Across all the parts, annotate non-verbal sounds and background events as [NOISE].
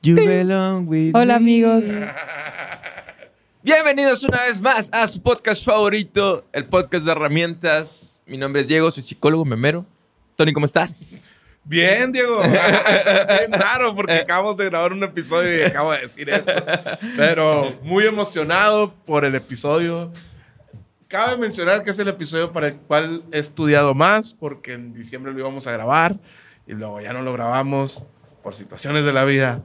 You belong with Hola me. amigos. [LAUGHS] Bienvenidos una vez más a su podcast favorito, el podcast de herramientas. Mi nombre es Diego, soy psicólogo memero. Tony, ¿cómo estás? Bien, Diego. [LAUGHS] Es raro porque acabamos de grabar un episodio y acabo de decir esto. Pero muy emocionado por el episodio. Cabe mencionar que es el episodio para el cual he estudiado más porque en diciembre lo íbamos a grabar y luego ya no lo grabamos por situaciones de la vida.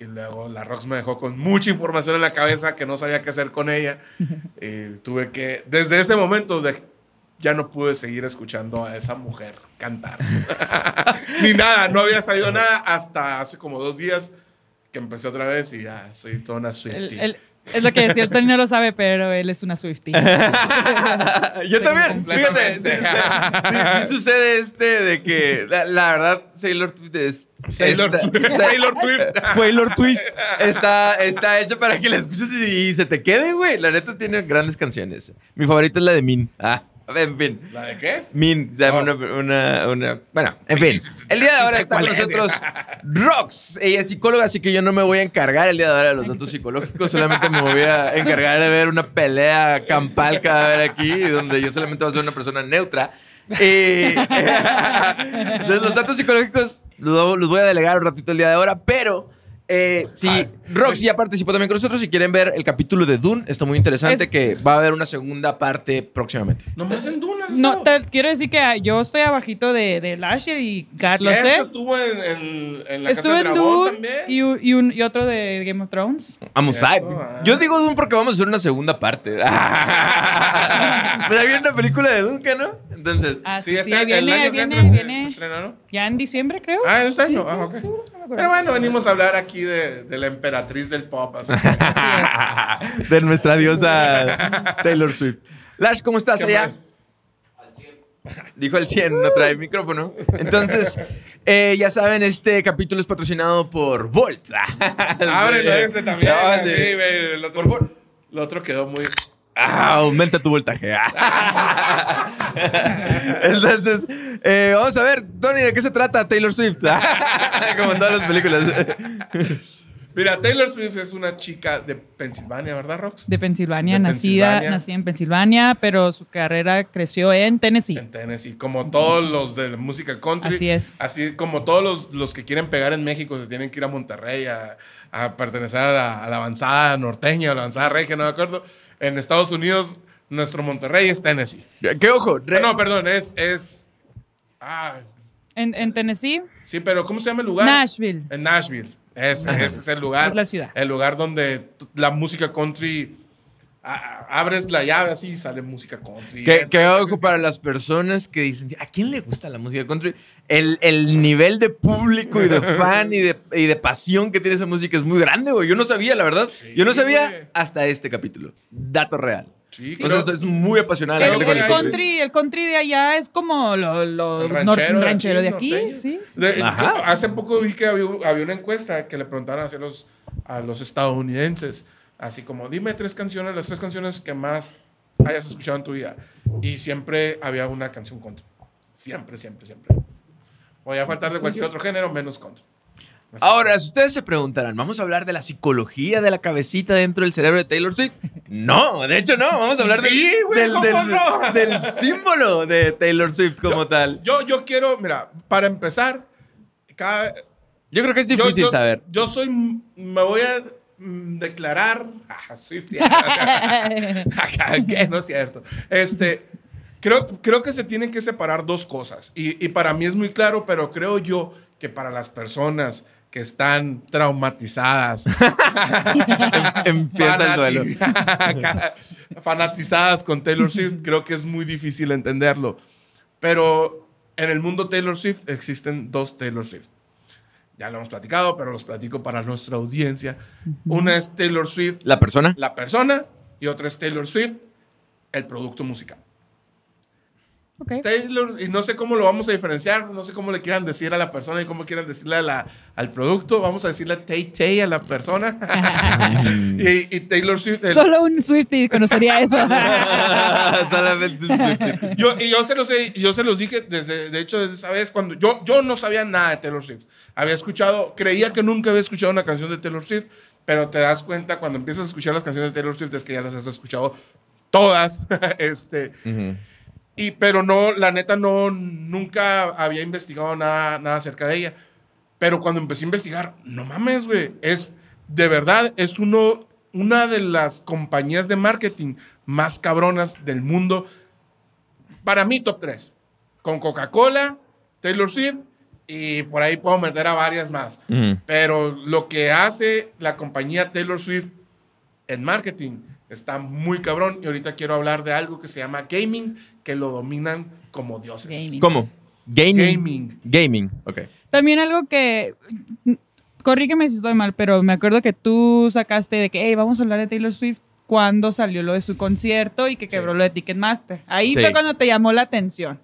Y luego la Rox me dejó con mucha información en la cabeza que no sabía qué hacer con ella. Y [LAUGHS] tuve que, desde ese momento, de- ya no pude seguir escuchando a esa mujer cantar. [LAUGHS] Ni nada, no había salido nada hasta hace como dos días que empecé otra vez y ya soy toda una El- Swiftie. el- es lo que decía, el Tony no lo sabe, pero él es una Swiftie. [LAUGHS] Yo también, fíjate, sí, sí- sí sucede este de que la, la verdad Sailor Twist es Sailor, esta- Sailor Swift. Sailor Twist está, está hecha para que la escuches y, y se te quede, güey. La neta tiene grandes canciones. Mi favorita es la de Min. Ah, en fin. ¿La de qué? Min, se llama Oh. una, una, una- Bueno, en fin. El día de ahora está con nosotros [LAUGHS] Rox. Ella es psicóloga, así que yo no me voy a encargar el día de ahora de los datos psicológicos. Solamente me voy a encargar de ver una pelea campal cada vez aquí, donde yo solamente voy a ser una persona neutra. [LAUGHS] Los datos psicológicos los, los voy a delegar un ratito el día de ahora, pero... Eh, sí, Ay. Rox ya participó también con nosotros. Si quieren ver el capítulo de Dune, está muy interesante. Es- que va a haber una segunda parte próximamente. Nomás en Dunas. No, te quiero decir que yo estoy abajito de, de Lasher y Carlos, ¿eh? Estuvo en, en, en la Estuve Casa en Dragón Dune también. y, y, un- y otro de Game of Thrones. Vamos a. ah. Yo digo Dune porque vamos a hacer una segunda parte. [LAUGHS] Pero viene una película de Dune, ¿qué ¿no? Entonces. Ah, sí, Sí, sí, viene, el año ahí que viene, entra se- viene. se estrena, ¿no? Ya en diciembre, creo. Ah, ¿este año? Sí, Ah, ok. acuerdo. Pero bueno, venimos a hablar aquí de, de la emperatriz del pop. así que- [LAUGHS] de nuestra diosa [LAUGHS] Taylor Swift. Lash, ¿cómo estás ¿Qué allá? Dijo el 100, no trae micrófono. Entonces, eh, ya saben, este capítulo es patrocinado por Volt. [LAUGHS] Ábrelo este también. No, así, sí. el, otro, el otro quedó muy... Ah, aumenta tu voltaje. [LAUGHS] Entonces, eh, vamos a ver, Tony, ¿de qué se trata Taylor Swift? Como en todas las películas. Mira, Taylor Swift es una chica de Pensilvania, ¿verdad, Rox? De Pensilvania, De nacida, Pensilvania. nacida en Pensilvania, pero su carrera creció en Tennessee. En Tennessee. Como todos los de la música country. Así es. Así como todos los, los que quieren pegar en México se tienen que ir a Monterrey a, a pertenecer a la, a la avanzada norteña o la avanzada regia, no me acuerdo. En Estados Unidos, nuestro Monterrey es Tennessee. ¿Qué ojo? Re- No, perdón, es... es ah, En, en Tennessee, sí, pero ¿cómo se llama el lugar? Nashville. En Nashville. Es, ese es el lugar. Es la ciudad. El lugar donde la música country... a- abres la llave así y sale música country. Que, que ojo para las personas que dicen, ¿a quién le gusta la música country? El, el nivel de público y de [LAUGHS] fan y de, y de pasión que tiene esa música es muy grande, güey. Yo no sabía, la verdad. Sí, Yo no sabía güey. hasta este capítulo. Dato real. Sí, Entonces es muy apasionada la El, el country. el country de allá es como lo, lo El nor- ranchero, ranchero de aquí, aquí, norteño. sí. De- Ajá. hace poco vi que había, había una encuesta que le preguntaron hacia los, a los estadounidenses, así como, dime tres canciones, las tres canciones que más hayas escuchado en tu vida. Y siempre había una canción country. Siempre, siempre, siempre. Voy a faltar de cualquier otro género, menos country. Así Ahora, si ustedes se preguntarán, ¿vamos a hablar de la psicología de la cabecita dentro del cerebro de Taylor Swift? No, de hecho no, vamos a hablar Sí, güey, del, ¿cómo del- no? [LAUGHS] del símbolo de Taylor Swift como tal. Yo, yo quiero, mira, para empezar, cada, Yo creo que es yo- difícil yo, saber. Yo soy, me voy a declarar, [LAUGHS] ah, Swift, [LAUGHS] que no es cierto. Este, creo, creo que se tienen que separar dos cosas. Y, y para mí es muy claro, pero creo yo que para las personas que están traumatizadas, [LAUGHS] Empieza el duelo. fanati- fanatizadas con Taylor Swift, creo que es muy difícil entenderlo. Pero en el mundo Taylor Swift existen dos Taylor Swift. Ya lo hemos platicado, pero los platico para nuestra audiencia. Una es Taylor Swift, ¿La persona? la persona, y otra es Taylor Swift, el producto musical. Taylor, y no sé cómo lo vamos a diferenciar, no sé cómo le quieran decir a la persona y cómo quieran decirle a la- al producto. Vamos a decirle Tay Tay a la persona. [LAUGHS] y, y Taylor Swift. el- Solo un Swifty conocería eso. [LAUGHS] Solamente un Swiftie. yo, y yo se los he- yo se los dije desde, de hecho, desde esa vez cuando yo, yo no sabía nada de Taylor Swift. Había escuchado, creía que nunca había escuchado una canción de Taylor Swift, pero te das cuenta cuando empiezas a escuchar las canciones de Taylor Swift es que ya las has escuchado todas. [LAUGHS] este. Y, pero no, la neta, no, nunca había investigado nada, nada acerca de ella. Pero cuando empecé a investigar, no mames, güey, es, de verdad, es uno, una de las compañías de marketing más cabronas del mundo. Para mí, top 3. Con Coca-Cola, Taylor Swift y por ahí puedo meter a varias más. Ujú. Pero lo que hace la compañía Taylor Swift en marketing está muy cabrón. Y ahorita quiero hablar de algo que se llama gaming, que lo dominan como dioses. Gaming. ¿Cómo? Gaming. Gaming. Gaming. Ok. También algo que. Corrígeme si estoy mal, pero me acuerdo que tú sacaste de que, hey, vamos a hablar de Taylor Swift cuando salió lo de su concierto y que quebró lo de Ticketmaster. Ahí Sí. fue cuando te llamó la atención.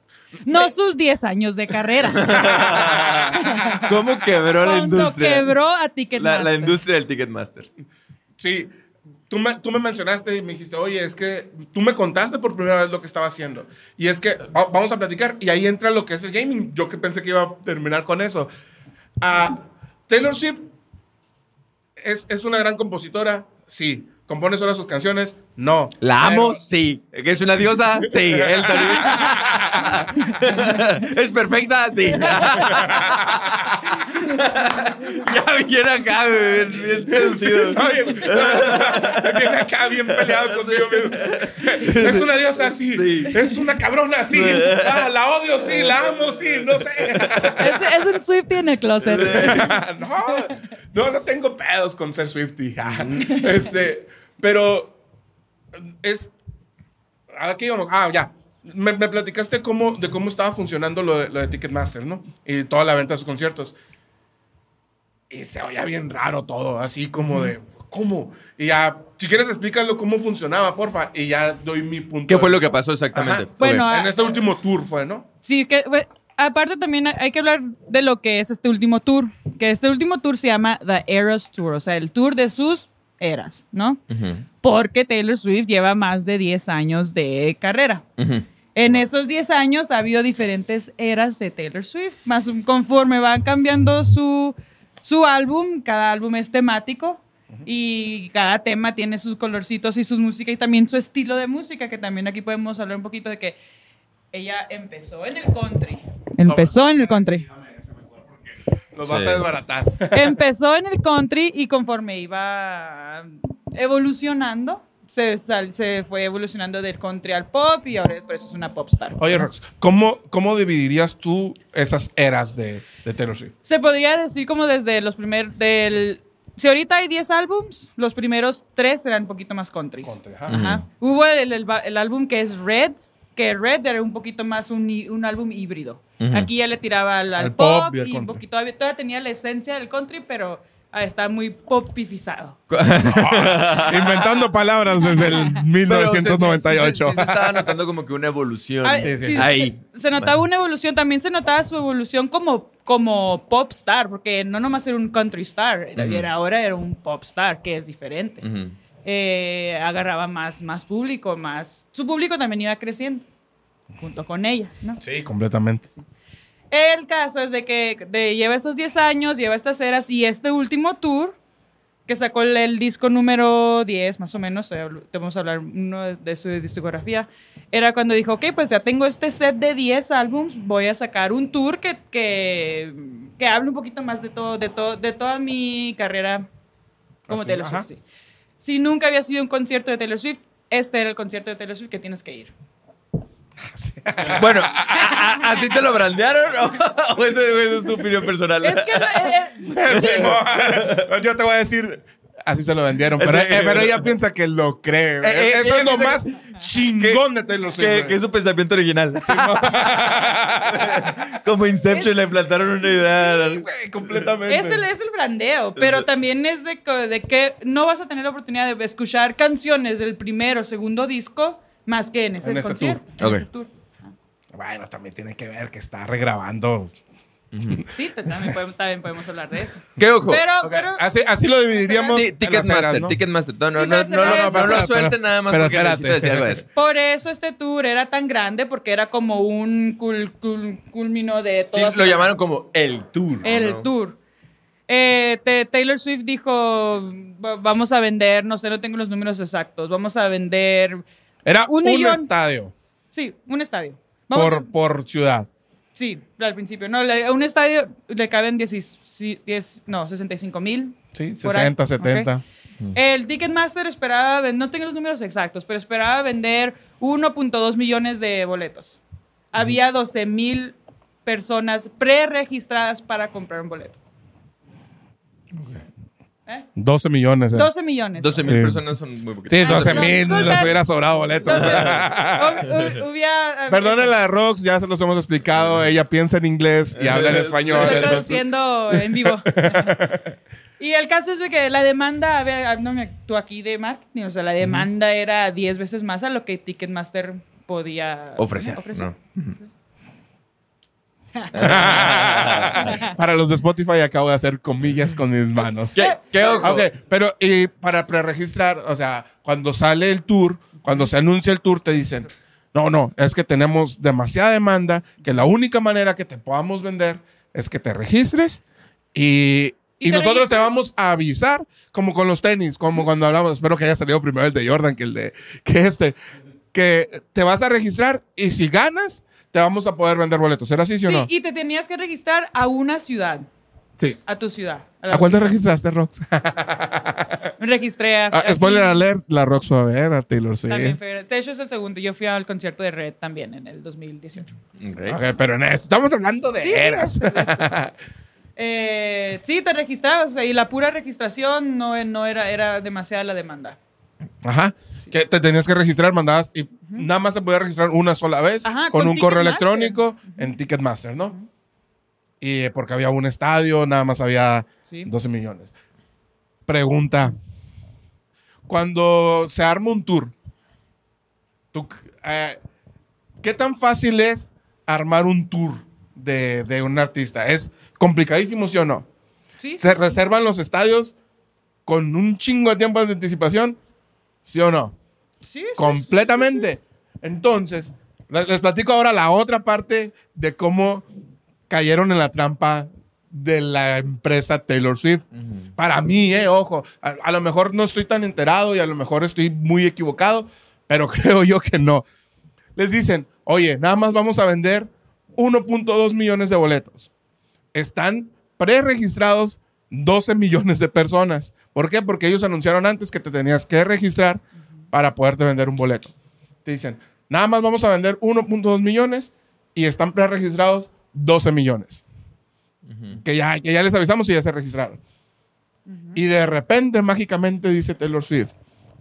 No sus 10 años de carrera. [LAUGHS] ¿Cómo quebró la Cuando industria? quebró a La, Ticketmaster. la industria del Ticketmaster. Sí, tú me, tú me mencionaste y me dijiste, oye, es que tú me contaste por primera vez lo que estaba haciendo. Y es que va- vamos a platicar y ahí entra lo que es el gaming. Yo que pensé que iba a terminar con eso. Ah, Taylor Swift es, es una gran compositora, sí. ¿Compone sola sus canciones? No. ¿La amo? Pero- Sí. ¿Que es una diosa? Sí. Elton. [LAUGHS] ¿Es perfecta? Sí. [LAUGHS] ya viene acá, güey, bien, bien seducido. Oye, viene acá bien peleado conmigo mismo. Es una diosa, sí. Sí. Es una cabrona, sí. Ah, la odio, sí. La amo, sí. No sé. Es, es un Swifty en el closet. no, no, no tengo pedos con ser Swifty. este, pero es. Aquí íbamos. Ah, ya. Me, me platicaste cómo, de cómo estaba funcionando lo de, lo de Ticketmaster, ¿no? Y toda la venta de sus conciertos. Y se oía bien raro todo, así como de. ¿Cómo? Y ya, si quieres explícalo cómo funcionaba, porfa. Y ya doy mi punto. ¿Qué de fue lo que pasó exactamente? Ajá. Bueno, Ok. En este último tour fue, ¿no? Sí, que bueno, aparte también hay que hablar de lo que es este último tour, que este último tour se llama The Eras Tour, o sea, el tour de sus eras, ¿no? Ujú. Porque Taylor Swift lleva más de 10 años de carrera. Ujú. En esos 10 años ha habido diferentes eras de Taylor Swift, más conforme van cambiando su, su álbum, cada álbum es temático y cada tema tiene sus colorcitos y sus músicas y también su estilo de música, que también aquí podemos hablar un poquito de que ella empezó en el country. Empezó en el country. Nos vas Sí. a desbaratar. Empezó en el country y conforme iba evolucionando, se, sal- se fue evolucionando del country al pop y ahora por eso es una pop star. Oye, Rox, ¿cómo, ¿cómo dividirías tú esas eras de, de Taylor Swift? Se podría decir como desde los primeros, del... Si ahorita hay 10 álbums, los primeros 3 eran un poquito más country. Country, ajá. Ajá. Hubo el, el el álbum que es Red, que Red era un poquito más un, un álbum híbrido. Aquí ya le tiraba al, al Al pop, pop y un poquito, todavía, tenía la esencia del country, pero está muy popifizado. [LAUGHS] Inventando palabras desde el Pero se- sí- Sí, sí se estaba notando como que una evolución. Ah, Sí. Ahí. Se, se notaba una evolución, también se notaba su evolución como, como pop star, porque no nomás era un country star, era- ahora era un pop star, que es diferente. Eh, agarraba más, más público, más... Su público también iba creciendo, junto con ella, ¿no? Sí, completamente. El caso es de que de- lleva estos 10 años, lleva estas eras y este último tour que sacó el, el disco número 10, más o menos, te vamos a hablar uno de, de su discografía, era cuando dijo, ok, pues ya tengo este set de 10 álbums, voy a sacar un tour que, que, que hable un poquito más de todo, de todo, de toda mi carrera como Taylor. Swift. sí. Si nunca había sido un concierto de Taylor Swift, este era el concierto de Taylor Swift que tienes que ir. [LAUGHS] Bueno, ¿a- a- ¿así te lo brandearon [LAUGHS] o, o esa es tu opinión personal? Es que no, eh, eh, Simón. Yo te voy a decir, así se lo vendieron, pero, Sí. eh, pero ella piensa que lo cree. Eh, eh, Eso es lo más chingón de Taylor Swift. que, que es su pensamiento original. [LAUGHS] Como Inception le plantaron una idea. Sí, güey, completamente. Es el, es el brandeo, pero también es de, que- de que no vas a tener la oportunidad de escuchar canciones del primero o segundo disco más que en ese En este concierto. tour. en Ok. ese tour. Bueno, también tiene que ver que está regrabando. Sí, también podemos, también podemos hablar de eso. ¿Qué ojo? Pero, así, así lo dividiríamos. Ticketmaster, ¿no? Ticketmaster. No, no, Sí, no, no, no, no, lo suelten nada más pero porque necesito espérate. decir algo de eso. por eso este tour era tan grande, porque era como un cul, cul- culmino de Sí, todo. lo llamaron como el tour. El ¿no? tour. Eh, te- Taylor Swift dijo, "Va- vamos a vender, no sé, no tengo los números exactos, vamos a vender, Era Un un, millón. estadio sí, un estadio. Vamos por, a- por ciudad. sí, al principio. No, a un estadio le caben 10, 10 no, 65 mil. Sí, Por ahí, 60, 70. El Ticketmaster esperaba, no tengo los números exactos, pero esperaba vender 1.2 millones de boletos. Había 12 mil personas preregistradas para comprar un boleto. ¿Eh? 12 millones. eh. 12 millones. 12 mil Sí. personas son muy poquitas. Sí, Ah, 12 no, mil, disculpen. les hubiera sobrado boletos. Entonces, [LAUGHS] hu- hu- hubiera- Perdone la de Rox, ya se los hemos explicado. Ella piensa en inglés y [LAUGHS] habla en español. estoy traduciendo en vivo. [LAUGHS] y el caso es de que la demanda, a ver, no me tú aquí de marketing, o sea, la demanda era 10 veces más a lo que Ticketmaster podía Ofrecer, ofrecer. ¿no? [LAUGHS] Para los de Spotify acabo de hacer comillas con mis manos. ¿Qué, qué? Ok, pero y para preregistrar, o sea, cuando sale el tour, cuando se anuncia el tour, te dicen, no, no, es que tenemos demasiada demanda, que la única manera que te podamos vender es que te registres y, ¿Y y te nosotros te vamos a avisar, como con los tenis, como cuando hablamos, espero que haya salido primero el de Jordan que el de, que este, que te vas a registrar y si ganas, te vamos a poder vender boletos. ¿Era así, sí, o Sí, no? y te tenías que registrar a una ciudad, Sí. a tu ciudad. la ¿A cuál te registraste, Rox? Me registré a... Ah, a spoiler alert, la Rox fue a ver a Taylor Swift. También fue- de hecho, es el segundo. Yo fui al concierto de Red también en el 2018. Ok. Ok, pero en esto estamos hablando de Sí, eras. Eh, sí, te registrabas o sea, y la pura registración no, no era, era demasiada la demanda. Ajá. Que te tenías que registrar, mandabas y nada más se podía registrar una sola vez Ajá, con, con un correo electrónico en Ticketmaster, ¿no? Y eh, porque había un estadio, nada más había Sí. 12 millones. Pregunta. Cuando se arma un tour, tú, eh, ¿qué tan fácil es armar un tour de, de un artista? ¿Es complicadísimo, sí o no? Sí, ¿Se reservan los estadios con un chingo de tiempo de anticipación? ¿Sí o no? sí, sí, Completamente. Entonces, les les platico ahora la otra parte de cómo cayeron en la trampa de la empresa Taylor Swift. Para mí, eh, ojo, a, a lo mejor no estoy tan enterado y a lo mejor estoy muy equivocado, pero [LAUGHS] creo yo que no. Les dicen, oye, nada más vamos a vender 1.2 millones de boletos. Están preregistrados 12 millones de personas. ¿Por qué? Porque ellos anunciaron antes que te tenías que registrar para poderte vender un boleto. Te dicen, nada más vamos a vender 1.2 millones y están preregistrados 12 millones. que, ya, que ya les avisamos y ya se registraron. Y de repente, mágicamente, dice Taylor Swift,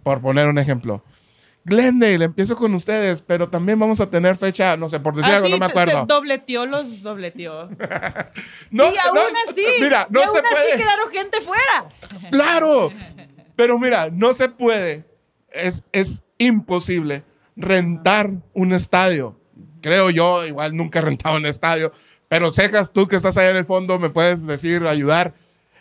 por poner un ejemplo, Glendale, empiezo con ustedes, pero también vamos a tener fecha, no sé, por decir Ah, algo, no me acuerdo. Se dobleteó los dobleteó. [LAUGHS] No, y aún no, así, mira, no y aún se así puede. quedaron gente fuera. Claro. Pero mira, no se puede. Es, es imposible rentar un estadio. Creo yo, igual nunca he rentado un estadio. Pero Cejas, tú que estás allá en el fondo, me puedes decir, ayudar.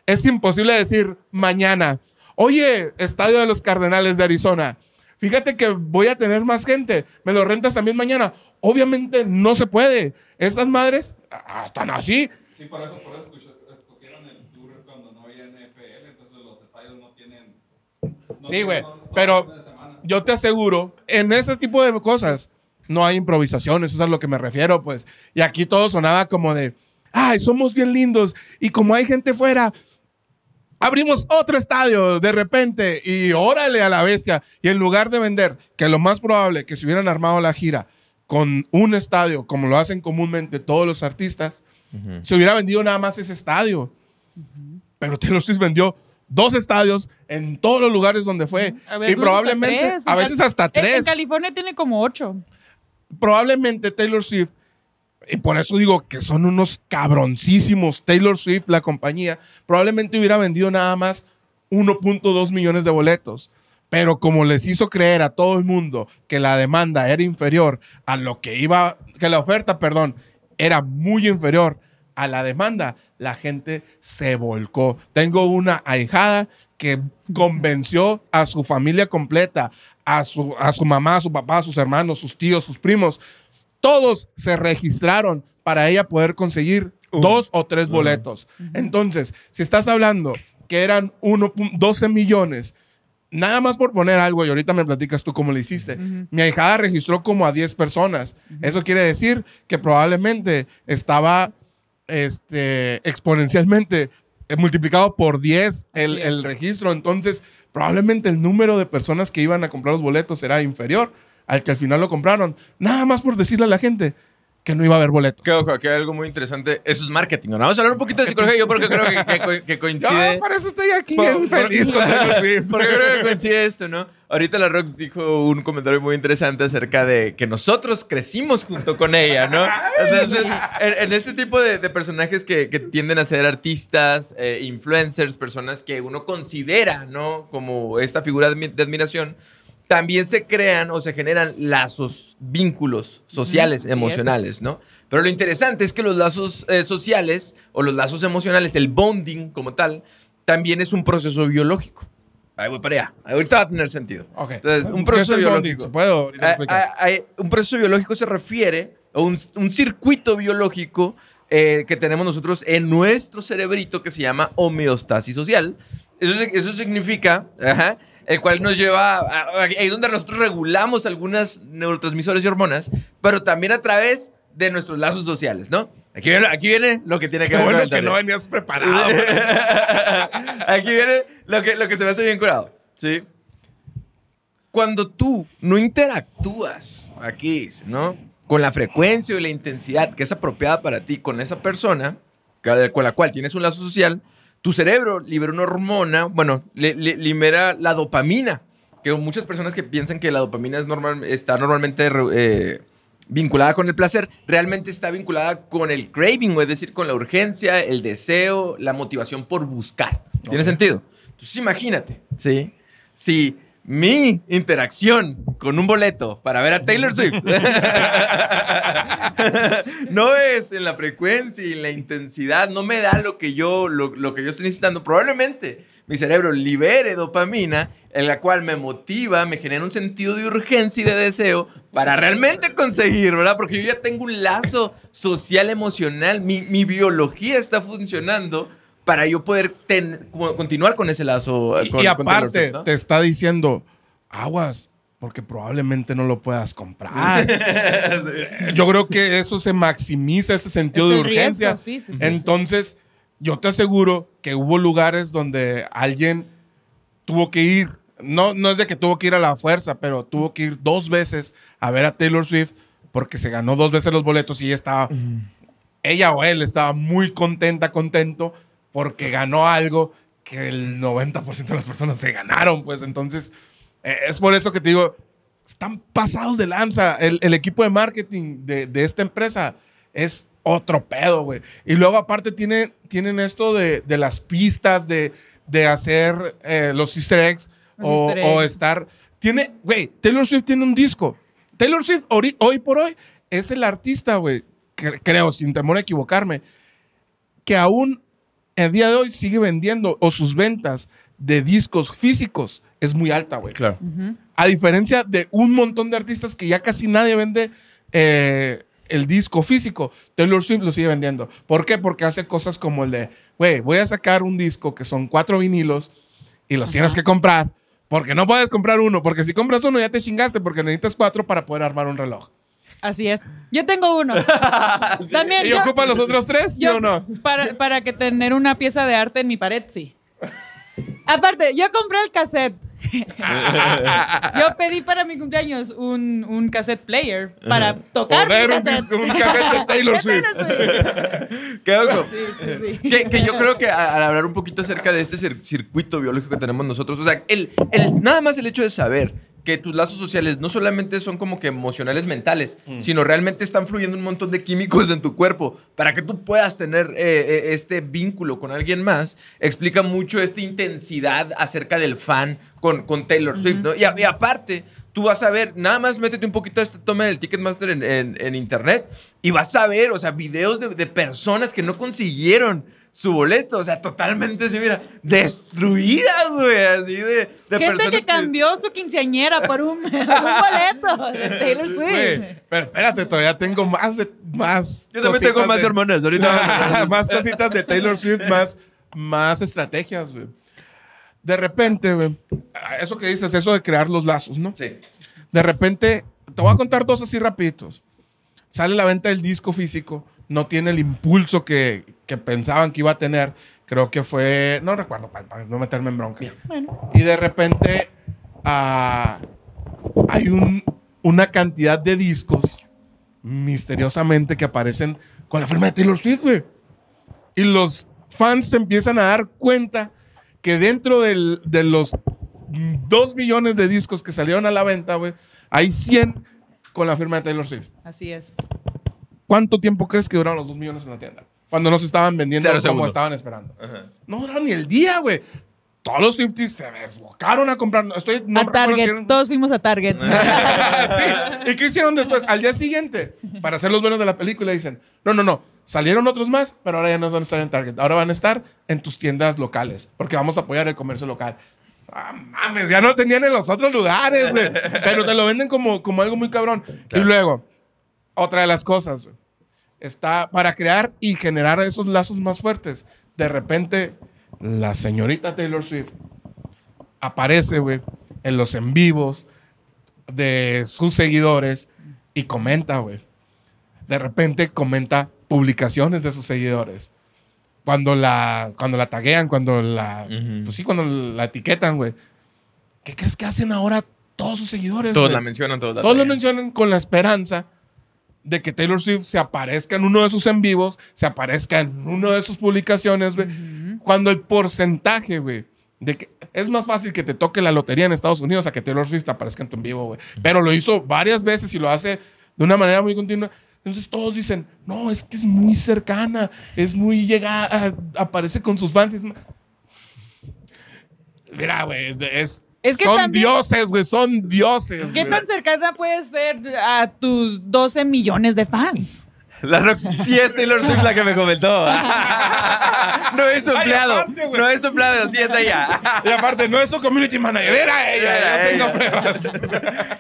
Es imposible decir mañana, oye, estadio de los Cardenales de Arizona. Fíjate que voy a tener más gente. ¿Me lo rentas también mañana? Obviamente no se puede. Esas madres ah, están así. Sí, por eso, por eso escogieron el tour cuando no había NFL, entonces los estadios no tienen. no Sí, güey. tienen- no- no Pero yo te aseguro, en ese tipo de cosas no hay improvisaciones, eso es a lo que me refiero, pues. Y aquí todo sonaba como de, ay, somos bien lindos. Y como hay gente fuera, abrimos otro estadio de repente y órale a la bestia. Y en lugar de vender, que lo más probable que se hubieran armado la gira con un estadio, como lo hacen comúnmente todos los artistas, se hubiera vendido nada más ese estadio. Pero Taylor Swift vendió dos estadios en todos los lugares donde fue. Ver, y probablemente, tres. a veces hasta en- En, tres. California tiene como ocho. probablemente Taylor Swift, y por eso digo que son unos cabroncísimos, Taylor Swift, la compañía, probablemente hubiera vendido nada más 1.2 millones de boletos. Pero como les hizo creer a todo el mundo que la demanda era inferior a lo que iba, que la oferta, perdón, era muy inferior a la demanda, la gente se volcó. Tengo una ahijada que convenció a su familia completa, a su, a su mamá, a su papá, a sus hermanos, sus tíos, sus primos. Todos se registraron para ella poder conseguir dos o tres boletos. Entonces, si estás hablando que eran 1 pu- 12 millones, nada más por poner algo, y ahorita me platicas tú cómo lo hiciste, mi ahijada registró como a 10 personas. Eso quiere decir que probablemente estaba este, exponencialmente eh, multiplicado por 10 el, el registro. Entonces, probablemente el número de personas que iban a comprar los boletos era inferior al que al final lo compraron. Nada más por decirle a la gente que no iba a haber boletos. Que ojo, aquí hay algo muy interesante. Eso es marketing. ¿no? Vamos a hablar un poquito de psicología. Yo porque creo que, que co- que coincide. [LAUGHS] Yo por eso estoy aquí Por- bien por- feliz con Taylor Swift. [LAUGHS] Porque creo que coincide esto, ¿no? Ahorita la Rox dijo un comentario muy interesante acerca de que nosotros crecimos junto con ella, ¿no? Entonces, en, en este tipo de, de personajes que, que tienden a ser artistas, eh, influencers, personas que uno considera, ¿no? Como esta figura de admiración, también se crean o se generan lazos, vínculos sociales, emocionales, ¿no? Pero lo interesante es que los lazos eh, sociales o los lazos emocionales, el bonding como tal, también es un proceso biológico. Ahí voy para allá. Ahorita va a tener sentido. Ok. Entonces, un ¿Qué proceso biológico. Explicas. ah, ah, un proceso biológico se refiere a un, un circuito biológico eh, que tenemos nosotros en nuestro cerebrito que se llama homeostasis social. Eso, eso significa, ajá, el cual nos lleva, a- ahí es donde nosotros regulamos algunas neurotransmisores y hormonas, pero también a través de nuestros lazos sociales, ¿no? Aquí viene, aquí viene lo que tiene que ver bueno con el que no venías preparado. [LAUGHS] Aquí viene lo que, lo que se me hace bien curado. ¿sí? Cuando tú no interactúas aquí, ¿no? Con la frecuencia y la intensidad que es apropiada para ti con esa persona, con la cual tienes un lazo social, tu cerebro libera una hormona, bueno, le- le- libera la dopamina, que muchas personas que piensan que la dopamina es normal, está normalmente eh, vinculada con el placer, realmente está vinculada con el craving, es decir, con la urgencia, el deseo, la motivación por buscar. ¿Tiene sentido? Entonces imagínate, ¿sí? Si mi interacción con un boleto para ver a Taylor Swift [LAUGHS] no es en la frecuencia y en la intensidad, no me da lo que yo, lo, lo que yo estoy necesitando, probablemente mi cerebro libere dopamina, en la cual me motiva, me genera un sentido de urgencia y de deseo para realmente conseguir, ¿verdad? Porque yo ya tengo un lazo social, emocional, mi, mi biología está funcionando para yo poder ten- como continuar con ese lazo. eh, Y- con- y aparte, Swift, ¿no? te está diciendo, aguas, porque probablemente no lo puedas comprar. [LAUGHS] Yo creo que eso se maximiza ese sentido Es de urgencia. riesgo, sí, sí, sí, Entonces, yo te aseguro que hubo lugares donde alguien tuvo que ir. No, no es de que tuvo que ir a la fuerza, pero tuvo que ir dos veces a ver a Taylor Swift porque se ganó dos veces los boletos y ella estaba, ella o él estaba muy contenta, contento porque ganó algo que el 90% de las personas se ganaron. Pues entonces, eh, es por eso que te digo, están pasados de lanza. El, el equipo de marketing de, de esta empresa es otro pedo, güey. Y luego aparte tiene, tienen esto de, de las pistas, de, de hacer eh, los easter eggs Los o, easter o eggs. estar... Tiene, güey, Taylor Swift tiene un disco. Taylor Swift ori- hoy por hoy es el artista, güey, cre- creo, sin temor a equivocarme, que aún el día de hoy sigue vendiendo o sus ventas de discos físicos es muy alta, güey. Claro. A diferencia de un montón de artistas que ya casi nadie vende eh, el disco físico, Taylor Swift lo sigue vendiendo. ¿Por qué? Porque hace cosas como el de, güey, voy a sacar un disco que son cuatro vinilos y los tienes que comprar. Porque no puedes comprar uno, porque si compras uno ya te chingaste, porque necesitas cuatro para poder armar un reloj. Así es. Yo tengo uno. [LAUGHS] También ¿Y yo, ocupan los otros tres? ¿Sí yo- o no? Para, para que tener una pieza de arte en mi pared, sí. Aparte, yo compré el cassette. [LAUGHS] yo pedí para mi cumpleaños un, un cassette player para tocar Joder, mi un, cassette. un cassette de Taylor [LAUGHS] Swift. ¿Qué hago? Sí, sí, sí. Que, que yo creo que al hablar un poquito acerca de este cir- circuito biológico que tenemos nosotros, o sea, el, el- nada más el hecho de saber que tus lazos sociales no solamente son como que emocionales mentales, Mm. sino realmente están fluyendo un montón de químicos en tu cuerpo para que tú puedas tener eh, eh, este vínculo con alguien más, explica mucho esta intensidad acerca del fan con, con Taylor Swift, ¿no? Y, aparte, tú vas a ver, nada más métete un poquito a este toma del Ticketmaster en, en- en internet y vas a ver, o sea, videos de, de personas que no consiguieron su boleto, o sea, totalmente así, mira, destruidas, güey, así de, de Gente personas que cambió su quinceañera por un, [LAUGHS] boleto de Taylor Swift. Pero espérate, todavía tengo más de más. Yo también tengo más de- hormonas, ahorita. [LAUGHS] más cositas de Taylor Swift, más, más estrategias, güey. De repente, güey, eso que dices, eso de crear los lazos, ¿no? Sí. De repente, te voy a contar dos así rapiditos. Sale la venta del disco físico, no tiene el impulso que, que pensaban que iba a tener. Creo que fue, no recuerdo, para, para no meterme en broncas. Bueno, Y de repente ah, hay un- una cantidad de discos misteriosamente que aparecen con la firma de Taylor Swift, güey. Y los fans se empiezan a dar cuenta que dentro del- de los 2 millones de discos que salieron a la venta, güey, hay 100 con la firma de Taylor Swift. así es. ¿Cuánto tiempo crees que duraron los 2 millones en la tienda? Cuando no se estaban vendiendo Cero como estaban esperando. Ajá. No duraron ni el día, güey. Todos los Swifties se desbocaron a comprar. Estoy, no a si Target, eran- todos fuimos a Target. [LAUGHS] sí. ¿Y qué hicieron después? Al día siguiente, para ser los buenos de la película, dicen: No, no, no. Salieron otros más, pero ahora ya no van a estar en Target. Ahora van a estar en tus tiendas locales, porque vamos a apoyar el comercio local. Ah, mames, ya no tenían en los otros lugares, güey. Pero te lo venden como, como algo muy cabrón. Y luego, otra de las cosas, güey. Está para crear y generar esos lazos más fuertes. De repente, la señorita Taylor Swift aparece, güey, en los en vivos de sus seguidores y comenta, güey. De repente comenta publicaciones de sus seguidores. Cuando la, cuando la taguean, cuando la, Ujú. pues sí, cuando la etiquetan, güey. ¿Qué crees que hacen ahora todos sus seguidores? Todos la mencionan, todos la Todos mencionan con la esperanza de que Taylor Swift se aparezca en uno de sus en vivos, se aparezca en uno de sus publicaciones, güey. Cuando el porcentaje, güey, de que es más fácil que te toque la lotería en Estados Unidos a que Taylor Swift aparezca en tu en vivo, güey. Pero lo hizo varias veces y lo hace de una manera muy continua. Entonces todos dicen, no, es que es muy cercana, es muy llegada, aparece con sus fans. es ma-". Mira, güey, es, Es que son también- dioses, güey, son dioses. ¿Qué tan cercana puedes ser a tus 12 millones de fans? La Rox sí es Taylor Swift la que me comentó. [LAUGHS] no es su Ay, empleado. aparte, no es su empleado, sí es ella. Y aparte, no es su community manager, era ella, Era ya tengo ella. pruebas.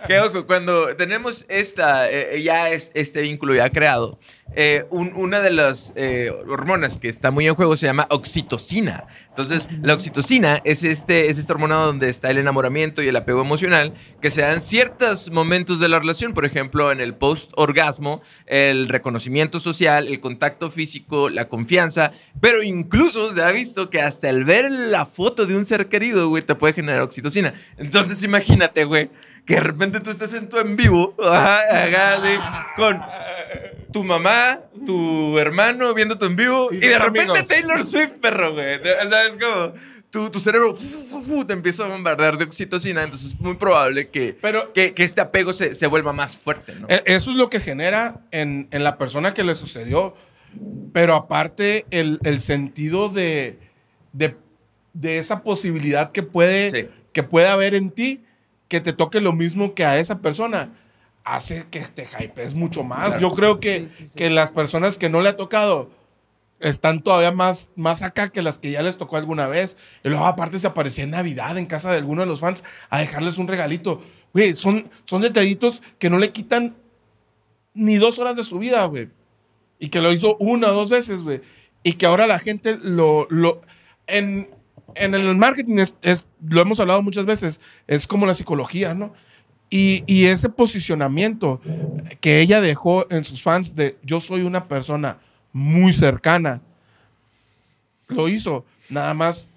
Que ojo, cuando tenemos esta, eh, ya es, este vínculo ya creado, eh, un- una de las eh, hormonas que está muy en juego se llama oxitocina. Entonces, la oxitocina es, este, es esta hormona donde está el enamoramiento y el apego emocional que se da en ciertos momentos de la relación, por ejemplo, en el post-orgasmo, el reconocimiento social, el contacto físico, la confianza, pero incluso se ha visto que hasta el ver la foto de un ser querido, güey, te puede generar oxitocina. Entonces, imagínate, güey, que de repente tú estés en tu en vivo, ajá, así, con tu mamá, tu hermano viendo tu en vivo Y y, de repente amigos. Taylor Swift, perro, güey. O sea, es como tu, tu cerebro te empieza a bombardear de oxitocina, entonces es muy probable que, Pero- que, que este apego se, se vuelva más fuerte, ¿no? E- Eso es lo que genera en, en la persona que le sucedió. Pero aparte, el, el sentido de, de, de esa posibilidad que puede, Sí. que puede haber en ti, que te toque lo mismo que a esa persona, hace que te hypees mucho más. Claro. Yo creo que, Sí, sí, sí. que las personas que no le ha tocado están todavía más, más acá que las que ya les tocó alguna vez. Y luego aparte se aparecía en Navidad en casa de alguno de los fans a dejarles un regalito. Güey, son, son detallitos que no le quitan ni dos horas de su vida, güey. Y que lo hizo una o dos veces, güey. Y que ahora la gente lo... lo en, en el marketing, es, lo hemos hablado muchas veces, es como la psicología, ¿no? Y, y ese posicionamiento que ella dejó en sus fans de yo soy una persona muy cercana, lo hizo nada más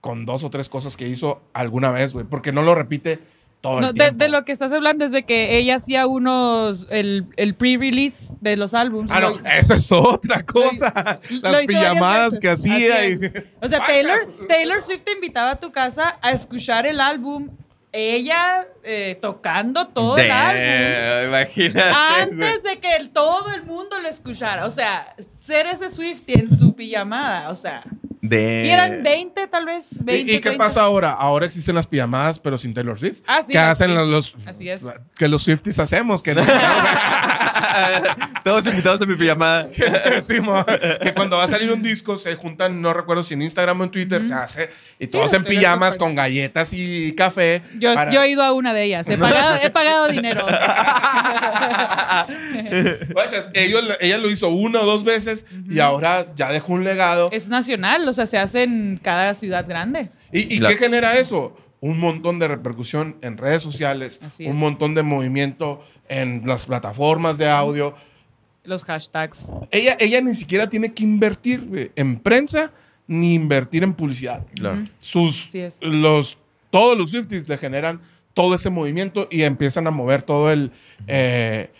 con dos o tres cosas que hizo alguna vez, güey, porque no lo repite todo No, el de, lo que estás hablando es de que ella hacía unos, el, el pre-release de los álbumes. Ah, no, Lo- esa es otra cosa. lo Las varias pijamadas que hacía. Y-. O sea, Taylor, Taylor Swift te invitaba a tu casa a escuchar el álbum ella eh, tocando todo el álbum. Imagínate. Antes de que el- todo el mundo lo escuchara. O sea, ser ese Swifty en su pijamada. O sea, De... y eran 20 tal vez. 20, ¿Y, y qué 30. pasa ahora? Ahora existen las pijamadas, pero sin Taylor Swift. Ah, sí, ¿Qué así- hacen los, los- así es. que los Swifties hacemos? Que no, [LAUGHS] [LAUGHS] Todos invitados a mi pijamada. Sí, mo, que cuando va a salir un disco se juntan, no recuerdo si en Instagram o en Twitter, se hace, y todos en pijamas con galletas y café. Yo, para- yo he ido a una de ellas. He [LAUGHS] pagado, he pagado dinero. [LAUGHS] Pues, es- ellos, ella lo hizo una o dos veces y ahora ya dejó un legado. es nacional, o sea, se hace en cada ciudad grande. ¿Y, qué genera eso? Un montón de repercusión en redes sociales, un montón de movimiento en las plataformas de audio. Los hashtags. Ella, ella ni siquiera tiene que invertir güey, en prensa ni invertir en publicidad. Claro. Sus, los, todos los Swifties le generan todo ese movimiento y empiezan a mover todo el, eh,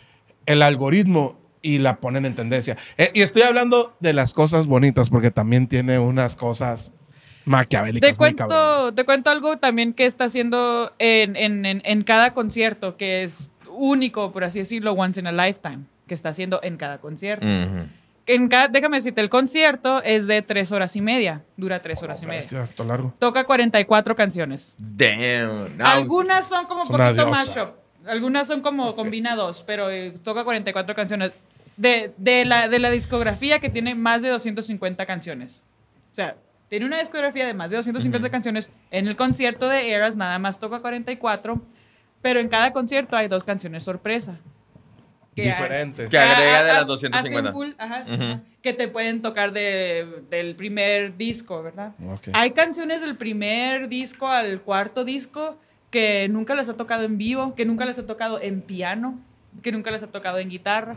el algoritmo y la ponen en tendencia. Eh, y estoy hablando de las cosas bonitas porque también tiene unas cosas maquiavélicas. Te cuento, te cuento algo también que está haciendo en, en- en- en cada concierto, que es único, por así decirlo, once in a lifetime, que está haciendo en cada concierto. Ujú. En cada, déjame decirte, el concierto es de tres horas y media, dura tres horas y media. Bestia, está largo. Toca 44 canciones. Damn. Algunas son como un poquito mashup. Algunas son como combinados, pero eh, toca 44 canciones. De, de la, de la discografía que tiene más de 250 canciones. O sea, tiene una discografía de más de 250 canciones. En el concierto de Eras nada más toca 44, pero en cada concierto hay dos canciones sorpresa. Que hay- Diferente. Que agrega de Ah, las ah, 250. hacen full, ajá, Ujú. ajá, que te pueden tocar de- del primer disco, ¿verdad? Ok. Hay canciones del primer disco al cuarto disco que nunca las ha tocado en vivo, que nunca las ha tocado en piano, que nunca las ha tocado en guitarra.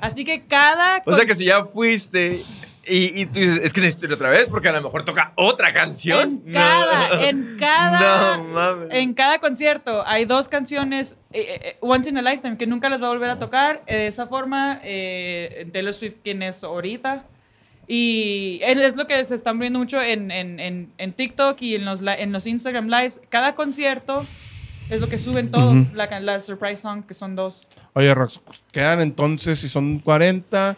Así que cada... O sea que si ya fuiste y, y tú dices, es que necesito ir otra vez porque a lo mejor toca otra canción. En cada, en cada, [LAUGHS] No mames. en cada concierto hay dos canciones, eh, eh, Once in a Lifetime, que nunca las va a volver a tocar. eh, de esa forma, eh, Taylor Swift, quien es ahorita. Y es lo que se están viendo mucho en, en, en, en TikTok y en los, en los Instagram Lives. Cada concierto es lo que suben todos, Ujú. la, can- la Surprise Song, que son dos. Oye, Rox, quedan entonces, si son 40,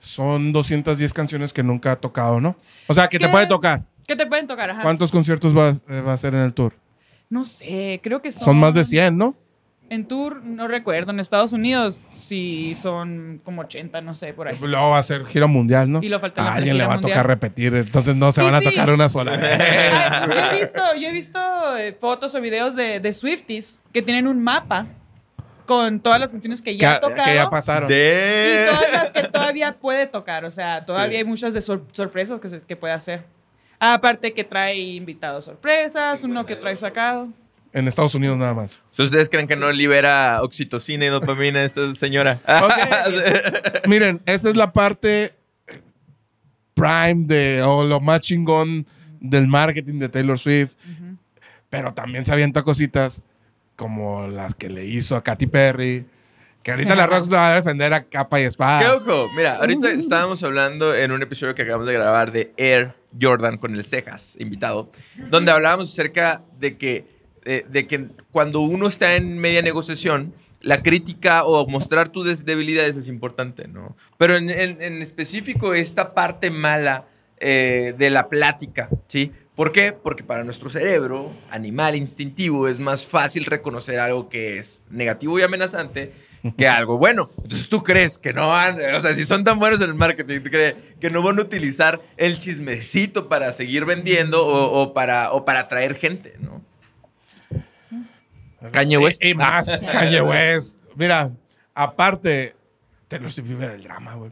son 210 canciones que nunca ha tocado, ¿no? O sea, que te puede tocar. ¿Qué te pueden tocar? Ajá. ¿Cuántos conciertos va, eh, va a hacer en el tour? No sé, creo que son... Son más de 100, ¿no? En tour, no recuerdo. En Estados Unidos sí son como 80, no sé, por ahí. Luego va a ser gira mundial, ¿no? Y lo falta a alguien le va a tocar repetir, entonces no se Sí, van a sí. tocar una sola. Ay, yo he visto, yo he visto eh, fotos o videos de, de Swifties que tienen un mapa con todas las canciones que ya que, tocado que ya pasaron. y todas las que todavía puede tocar. O sea, todavía Sí. hay muchas de sor- sorpresas que, se- que puede hacer. Aparte que trae invitados sorpresas, uno que trae sacado. En Estados Unidos nada más. Si ¿Ustedes creen que no libera oxitocina y dopamina esta señora? [LAUGHS] Miren, esa es la parte prime de, o lo más chingón del marketing de Taylor Swift. Pero también se avienta cositas como las que le hizo a Katy Perry. Que ahorita la Rox va a defender a capa y ¿Qué espada. ojo? Mira, ahorita estábamos hablando en un episodio que acabamos de grabar de Air Jordan con el Cejas, invitado, donde hablábamos acerca de que, eh, de que cuando uno está en media negociación, la crítica o mostrar tus des- debilidades es importante, ¿no? Pero en, en- en específico esta parte mala eh, de la plática, ¿sí? ¿Por qué? Porque para nuestro cerebro, animal instintivo, es más fácil reconocer algo que es negativo y amenazante que [LAUGHS] algo bueno. Entonces tú crees que no van, o sea, si son tan buenos en el marketing, tú crees que no van a utilizar el chismecito para seguir vendiendo o, o para, o para atraer gente, ¿no? Kanye West. Y, y más Kanye [LAUGHS] West. Mira, aparte, Taylor Swift vive del drama, güey.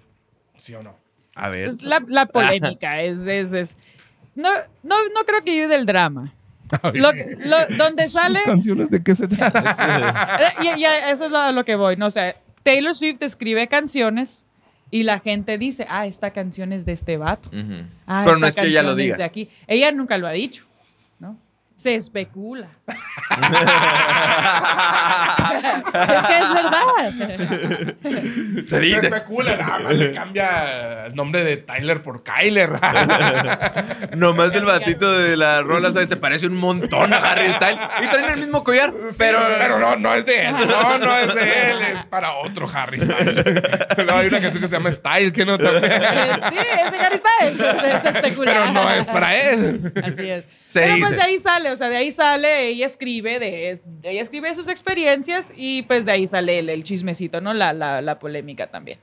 ¿Sí o no? A ver. Es la, la polémica es, es, es- no, no, no creo que vive del drama. Lo, que- lo- donde sale... ¿Sus canciones de qué se trata? [LAUGHS] Y, y eso es lo, a lo que voy, ¿no? O sea, Taylor Swift escribe canciones y la gente dice, ah, esta canción es de este vato. Ujú. Ah, Pero esta no es que ella lo diga. aquí. Ella nunca lo ha dicho. Se especula. [LAUGHS] es que es verdad. Se Se dice. especula, nada más le cambia el nombre de Tyler por Kyler. [LAUGHS] Nomás el batito de la rola, ¿sabes? Se parece un montón a Harry Styles. Y traen el mismo collar. Pero. Pero no, no es de él. No, no es de él. Es para otro Harry Styles. Luego hay una canción que se llama Style, que no también. Sí, ese Harry Styles. Se, se especula. Pero no es para él. Así es. Se Pero dice. pues de ahí sale, o sea, de ahí sale, ella escribe de, ella escribe sus experiencias y pues de ahí sale el, el chismecito, ¿no? La, la, la polémica también.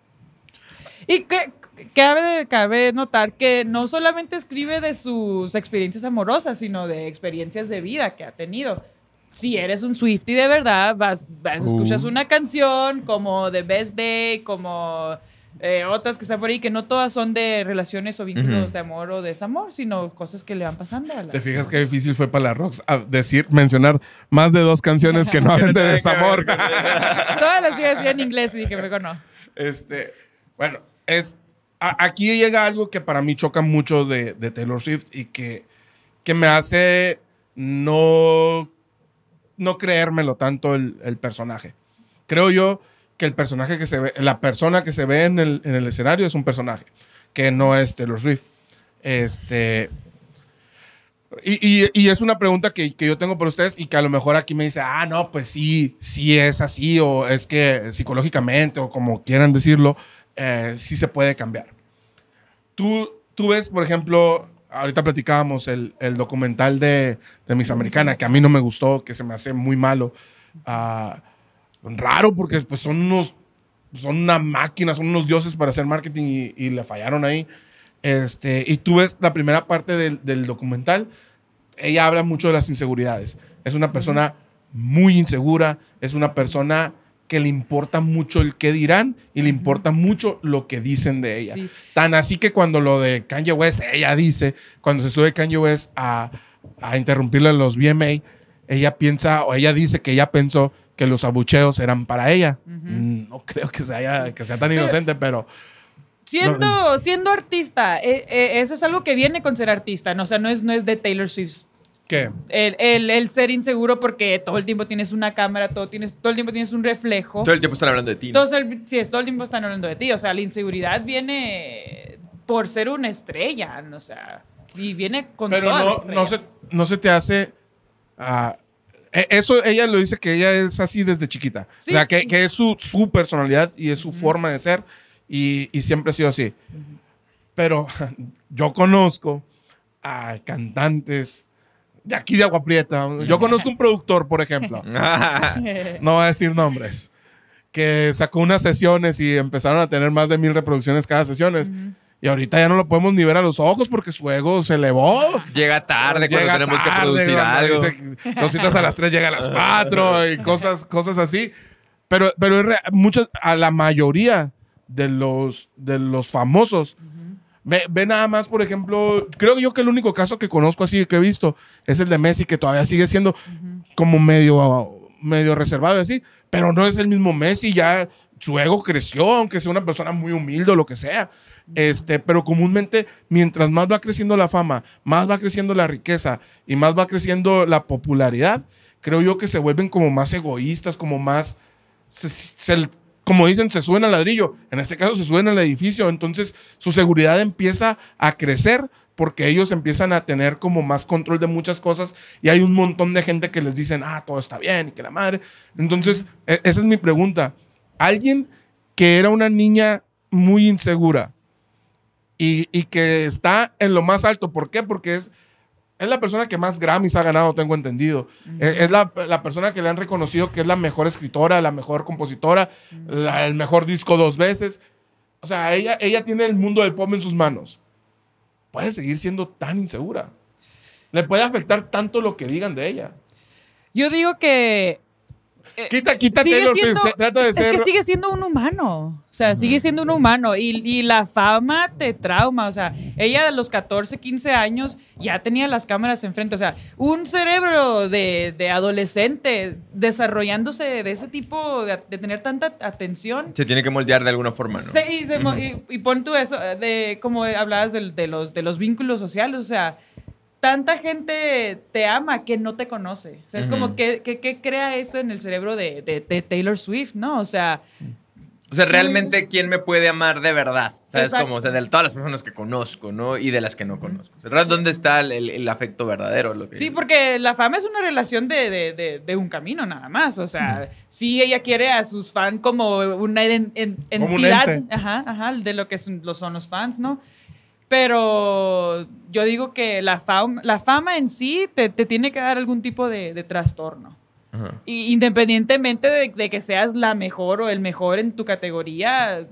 Y que cabe, cabe notar que no solamente escribe de sus experiencias amorosas, sino de experiencias de vida que ha tenido. Si eres un Swifty de verdad, vas, vas escuchas Uh. una canción como The Best Day, como eh, otras que están por ahí, que no todas son de relaciones o vínculos Ujú. de amor o desamor, sino cosas que le van pasando a la ¿Te fijas qué difícil fue para la Rox a decir, mencionar más de dos canciones que no [LAUGHS] hablan de desamor? [LAUGHS] Todas las iba a decir en inglés y dije, mejor no. Este, bueno, es a- aquí llega algo que para mí choca mucho de, de Taylor Swift y que, que me hace no, no creérmelo tanto el, el personaje. Creo yo que el personaje que se ve, la persona que se ve en el, en el escenario es un personaje, que no es Taylor Swift. Este. Y, y- y es una pregunta que, que yo tengo para ustedes y que a lo mejor aquí me dice, ah, no, pues sí, sí es así, o es que psicológicamente, o como quieran decirlo, eh, sí se puede cambiar. Tú, tú ves, por ejemplo, ahorita platicábamos el, el documental de, de Miss Americana, que a mí no me gustó, que se me hace muy malo. Ah, raro, porque pues son unos, son una máquina, son unos dioses para hacer marketing y, y le fallaron ahí. Este, y tú ves la primera parte del, del documental, ella habla mucho de las inseguridades. Es una persona muy insegura, es una persona que le importa mucho el qué dirán y le importa mucho lo que dicen de ella. Sí. Tan así que cuando lo de Kanye West, ella dice, cuando se sube Kanye West a, a interrumpirle los VMA, ella piensa o ella dice que ella pensó que los abucheos eran para ella. Mm, No creo que sea, que sea tan inocente, [LAUGHS] pero Siendo, siendo artista, eh, eh, eso es algo que viene con ser artista, ¿no? O sea, no es, no es de Taylor Swift. ¿qué? El, el- el ser inseguro porque todo el tiempo tienes una cámara, todo, tienes, todo el tiempo tienes un reflejo. Todo el tiempo están hablando de ti. ¿no? Todo el, sí, todo el tiempo están hablando de ti. O sea, la inseguridad viene por ser una estrella, ¿no? o sea, y viene con Pero todas no, las no, estrellas. se, no se te hace... ah, eso ella lo dice que ella es así desde chiquita. Sí, o sea, que, sí. que es su, su personalidad y es su forma de ser y, y siempre ha sido así. Pero [LAUGHS] yo conozco a cantantes de aquí de Agua Prieta. Yo conozco un productor, por ejemplo. [LAUGHS] [LAUGHS] No voy a decir nombres. Que sacó unas sesiones y empezaron a tener más de mil reproducciones cada sesiones. Y ahorita ya no lo podemos ni ver a los ojos porque su ego se elevó. Llega tarde cuando Llega tenemos que tarde, producir cuando algo. dice, Nos citas a las 3, llega a las 4 y cosas, cosas así. Pero, pero es muchas, a la mayoría de los, de los famosos, ve, ve nada más, por ejemplo, creo yo que el único caso que conozco así que he visto es el de Messi, que todavía sigue siendo como medio, medio reservado y así, pero no es el mismo Messi, ya su ego creció, aunque sea una persona muy humilde o lo que sea. Este, pero comúnmente, mientras más va creciendo la fama, más va creciendo la riqueza y más va creciendo la popularidad, creo yo que se vuelven como más egoístas, como más, se- se- como dicen, se suben al ladrillo. En este caso, se suben al edificio. Entonces, su seguridad empieza a crecer porque ellos empiezan a tener como más control de muchas cosas y hay un montón de gente que les dicen, ah, todo está bien y que la madre. Entonces, e- esa es mi pregunta. Alguien que era una niña muy insegura y, y que está en lo más alto, ¿por qué? Porque es, es la persona que más Grammys ha ganado, tengo entendido. Es, es la, la persona que le han reconocido que es la mejor escritora, la mejor compositora, la- el mejor disco dos veces. O sea, ella, ella tiene el mundo del pop en sus manos. Puede seguir siendo tan insegura. Le puede afectar tanto lo que digan de ella. Yo digo que Quita, quita sigue Taylor Swift, siendo- se- trata de es ser... que sigue siendo un humano. O sea, sigue siendo un humano. Y, y la fama te trauma. O sea, ella a los 14, 15 años ya tenía las cámaras enfrente. O sea, un cerebro de, de adolescente desarrollándose de ese tipo, de, de tener tanta atención. Se tiene que moldear de alguna forma, ¿no? Sí, y, se y- y pon tú eso, eh, de como hablabas de, los, de los vínculos sociales, o sea, tanta gente te ama que no te conoce. O sea, es como que, que, que crea eso en el cerebro de, de- de Taylor Swift, ¿no? O sea, O sea, realmente, ¿quién me puede amar de verdad? ¿Sabes? Exacto. Como, o sea, de todas las personas que conozco, ¿no? Y de las que no conozco. O sea, ¿dónde está el, el- el afecto verdadero? Lo que sí, porque la fama es una relación de, de- un camino nada más. O sea, sí ella quiere a sus fans como una eden- en- Como un entidad, ajá, ajá, de lo que son, lo son los fans, ¿no? Pero yo digo que la fama, la fama en sí te, te tiene que dar algún tipo de, de trastorno. Ajá. Y independientemente de, de que seas la mejor o el mejor en tu categoría,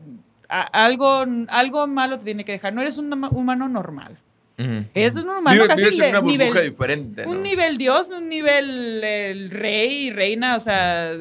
a- algo, algo malo te tiene que dejar. No eres un huma- humano normal. Ujú. Eres un humano Vive- casi una burbuja nivel, diferente, ¿no? un nivel dios, un nivel el rey, reina, o sea,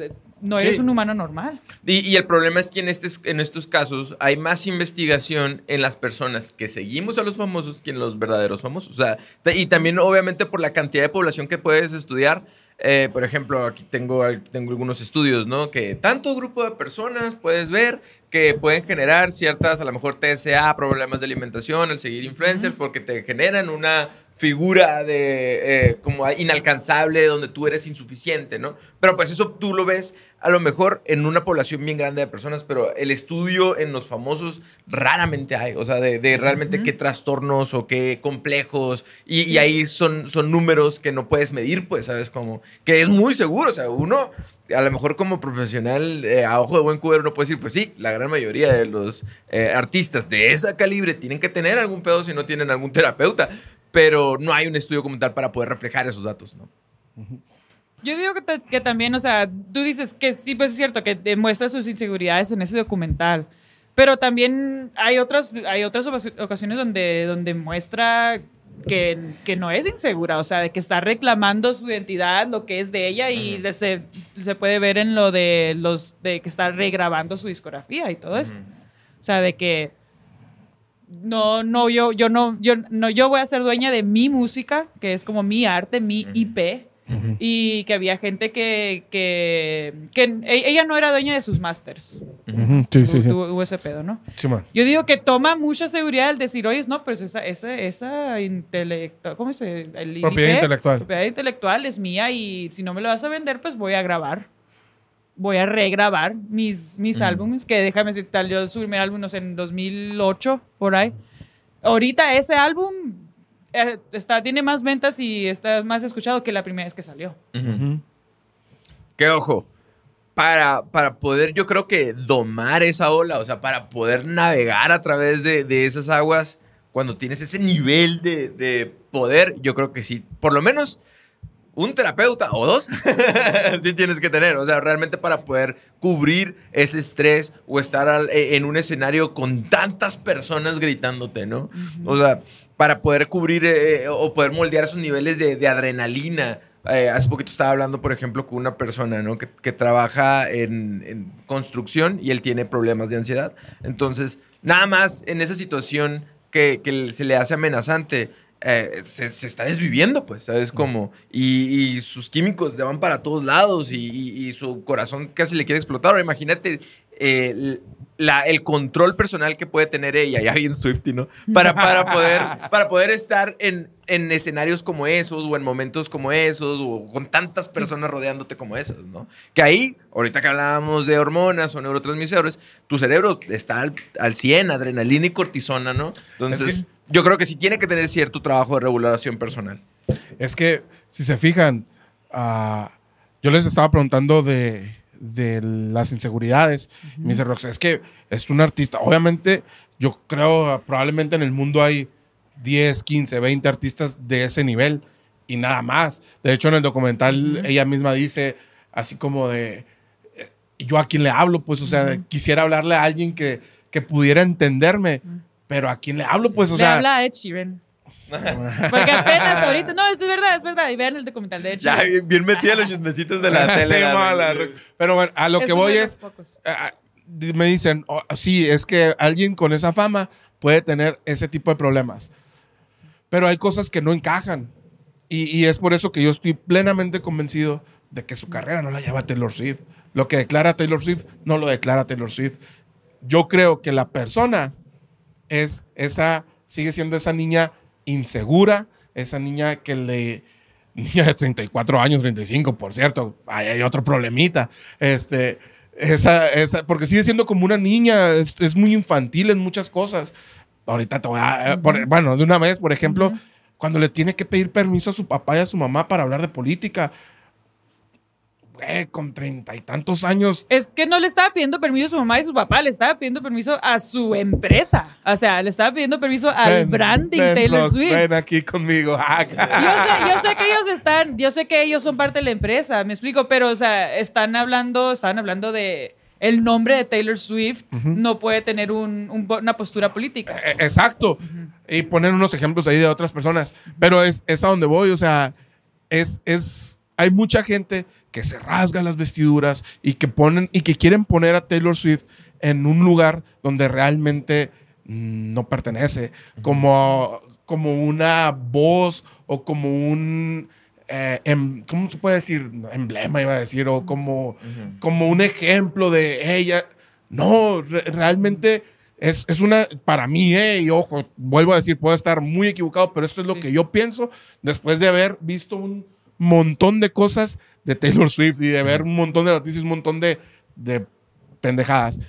no eres Sí. un humano normal. Y, y el problema es que en, estes- en estos casos hay más investigación en las personas que seguimos a los famosos que en los verdaderos famosos. O sea, y también obviamente por la cantidad de población que puedes estudiar. Eh, por ejemplo, aquí tengo, tengo algunos estudios, ¿no? Que tanto grupo de personas puedes ver que pueden generar ciertas, a lo mejor TSA, problemas de alimentación, el seguir influencers, porque te generan una figura de eh, como inalcanzable donde tú eres insuficiente, ¿no? Pero pues eso tú lo ves a lo mejor en una población bien grande de personas, pero el estudio en los famosos raramente hay, o sea, de, de realmente Ujú. qué trastornos o qué complejos, y, y ahí son, son números que no puedes medir, pues, ¿sabes? Como que es muy seguro, o sea, uno, a lo mejor como profesional, eh, a ojo de buen cubero, uno puede decir, pues sí, la gran mayoría de los eh, artistas de esa calibre tienen que tener algún pedo si no tienen algún terapeuta, pero no hay un estudio como tal para poder reflejar esos datos, ¿no? Yo digo que, ta- que también, o sea, tú dices que sí, pues es cierto, que demuestra sus inseguridades en ese documental. Pero también hay otras, hay otras ocas- ocasiones donde, donde muestra que, que no es insegura, o sea, de que está reclamando su identidad, lo que es de ella, y se, se puede ver en lo de los de que está regrabando su discografía y todo eso. O sea, de que no, no, yo, yo no, yo no, yo voy a ser dueña de mi música, que es como mi arte, mi. IP, y que había gente que, que, que e- ella no era dueña de sus masters. Ujú, Sí, sí, sí. Tuvo, tuvo ese pedo, ¿no? Simón. Yo digo que toma mucha seguridad el decir, oye, no, pues esa, esa, esa intelectual, ¿cómo se? El Propiedad IP, intelectual. Propiedad intelectual es mía y si no me lo vas a vender, pues voy a grabar. Voy a regrabar mis, mis Ujú. álbumes, que déjame decir, tal, yo su primer álbum, no sé, en 2008, por ahí. Ahorita ese álbum está, tiene más ventas y está más escuchado que la primera vez que salió. Que ojo, para, para poder yo creo que domar esa ola, o sea, para poder navegar a través de, de esas aguas, cuando tienes ese nivel de, de poder, yo creo que sí, por lo menos un terapeuta o dos, [LAUGHS] sí tienes que tener, o sea, realmente para poder cubrir ese estrés o estar al- e- en un escenario con tantas personas gritándote, ¿no? O sea, para poder cubrir eh, o poder moldear esos niveles de, de adrenalina. Eh, hace poquito estaba hablando, por ejemplo, con una persona ¿no? que, que trabaja en, en construcción y él tiene problemas de ansiedad. Entonces, nada más en esa situación que, que se le hace amenazante, eh, se, se está desviviendo, pues, ¿sabes cómo? Y, y sus químicos le van para todos lados y, y- y su corazón casi le quiere explotar. Ahora, imagínate eh, la- el control personal que puede tener ella, ya bien Swifty, ¿no? Para, para, poder, [LAUGHS] para poder estar en, en escenarios como esos o en momentos como esos o con tantas personas rodeándote como esos, ¿no? Que ahí, ahorita que hablábamos de hormonas o neurotransmisores, tu cerebro está al, al 100, adrenalina y cortisona, ¿no? Entonces, Es yo creo que sí tiene que tener cierto trabajo de regulación personal. Es que, si se fijan, ah, yo les estaba preguntando de, de las inseguridades. Me dice Rox, es que es un artista. Obviamente, yo creo, probablemente en el mundo hay 10, 15, 20 artistas de ese nivel y nada más. De hecho, en el documental ella misma dice, así como de, eh, yo a quién le hablo, pues, o sea, quisiera hablarle a alguien que, que pudiera entenderme, pero a quién le hablo, pues, o Le sea... habla a Ed Sheeran. [LAUGHS] Porque apenas ahorita, no, esto es verdad, es verdad. Y vean el documental de Ed Ya, bien, metida los chismecitos de la [LAUGHS] tele. Sí, la- mala, Pero bueno, a lo Es que voy es, pocos. ah, me dicen, oh, sí, es que alguien con esa fama puede tener ese tipo de problemas. Pero hay cosas que no encajan. Y, y es por eso que yo estoy plenamente convencido de que su carrera no la lleva Taylor Swift. Lo que declara Taylor Swift no lo declara Taylor Swift. Yo creo que la persona es esa, sigue siendo esa niña insegura esa niña que le... [LAUGHS] Niña de 34 años, 35, por cierto, ahí hay otro problemita. Este, esa, esa, porque sigue siendo como una niña, es, es muy infantil en muchas cosas. Ahorita te voy a... eh, por- bueno, de una vez, por ejemplo, cuando le tiene que pedir permiso a su papá y a su mamá para hablar de política. Con treinta y tantos años. Es que no le estaba pidiendo permiso a su mamá y su papá, le estaba pidiendo permiso a su empresa. O sea, le estaba pidiendo permiso al Ven, branding ven, Taylor Swift. Ven aquí conmigo. [LAUGHS] Ah, Yo sé, yo sé que ellos están, yo sé que ellos son parte de la empresa, me explico, pero o sea, están hablando, están hablando de el nombre de Taylor Swift no puede tener un- un po- una postura política. Eh, Exacto. Y poner unos ejemplos ahí de otras personas. Pero es, es a donde voy. O sea, es, es. Hay mucha gente que se rasga las vestiduras y que ponen y que quieren poner a Taylor Swift en un lugar donde realmente mm, no pertenece. Como, como una voz o como un. eh, em- ¿Cómo se puede decir? Emblema, iba a decir. O como, como un ejemplo de ella. No, re- realmente es, es una, para mí, eh, y ojo, vuelvo a decir, puedo estar muy equivocado, pero esto es lo Sí. que yo pienso después de haber visto un montón de cosas de Taylor Swift y de ver un montón de noticias, un montón de, de pendejadas.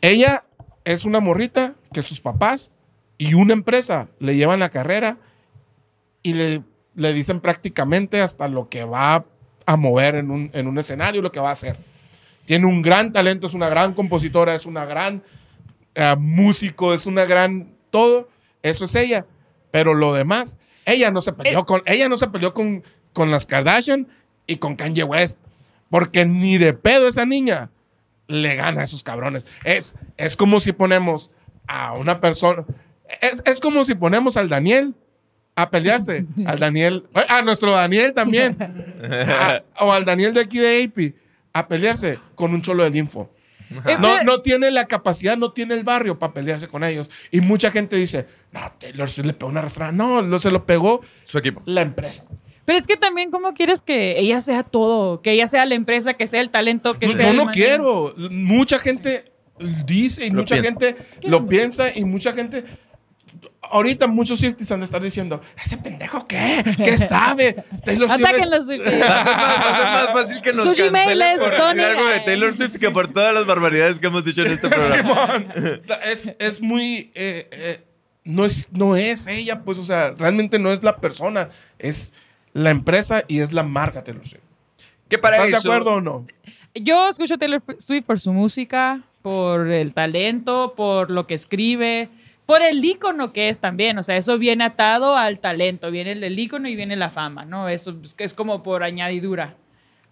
Ella es una morrita que sus papás y una empresa le llevan la carrera y le, le dicen prácticamente hasta lo que va a mover en un, en un escenario, lo que va a hacer. Tiene un gran talento, es una gran compositora, es una gran eh, músico, es una gran todo. Eso es ella. Pero lo demás, ella no se peleó con, ella no se peleó con, con las Kardashian y con Kanye West. Porque ni de pedo esa niña le gana a esos cabrones. Es, es como si ponemos a una persona. Es, es como si ponemos al Daniel a pelearse. [LAUGHS] Al Daniel. A nuestro Daniel también. [LAUGHS] a- o al Daniel de aquí de AP a pelearse con un cholo del info. Eh, No, no tiene la capacidad, no tiene el barrio para pelearse con ellos. Y mucha gente dice, no, Taylor Swift le pegó una arrastrada. No, lo, se lo pegó Su equipo. la empresa. Pero es que también, ¿cómo quieres que ella sea todo? Que ella sea la empresa, que sea el talento, que No, sea. yo el no quiero. Mucha gente dice y Lo mucha piensa. gente lo piensa y mucha gente. Ahorita muchos Swifties han de estar diciendo, ¿ese pendejo qué? ¿Qué sabe? Taylor Swift Atáquenlos. Swifties. [LAUGHS] Va a ser más, fácil que nos Su Gmail cancelen es por Tony- algo de Taylor Swift que por todas las barbaridades que hemos dicho en este programa. Simón. es, es muy. eh, eh, no, es, no es ella, pues, o sea, realmente no es la persona, es la empresa y es la marca Taylor Swift. Que para ¿Estás eso, de acuerdo o no? Yo escucho a Taylor Swift por su música, por el talento, por lo que escribe, por el ícono que es también. O sea, eso viene atado al talento. Viene el, el ícono y viene la fama, ¿no? Eso es, que como por añadidura.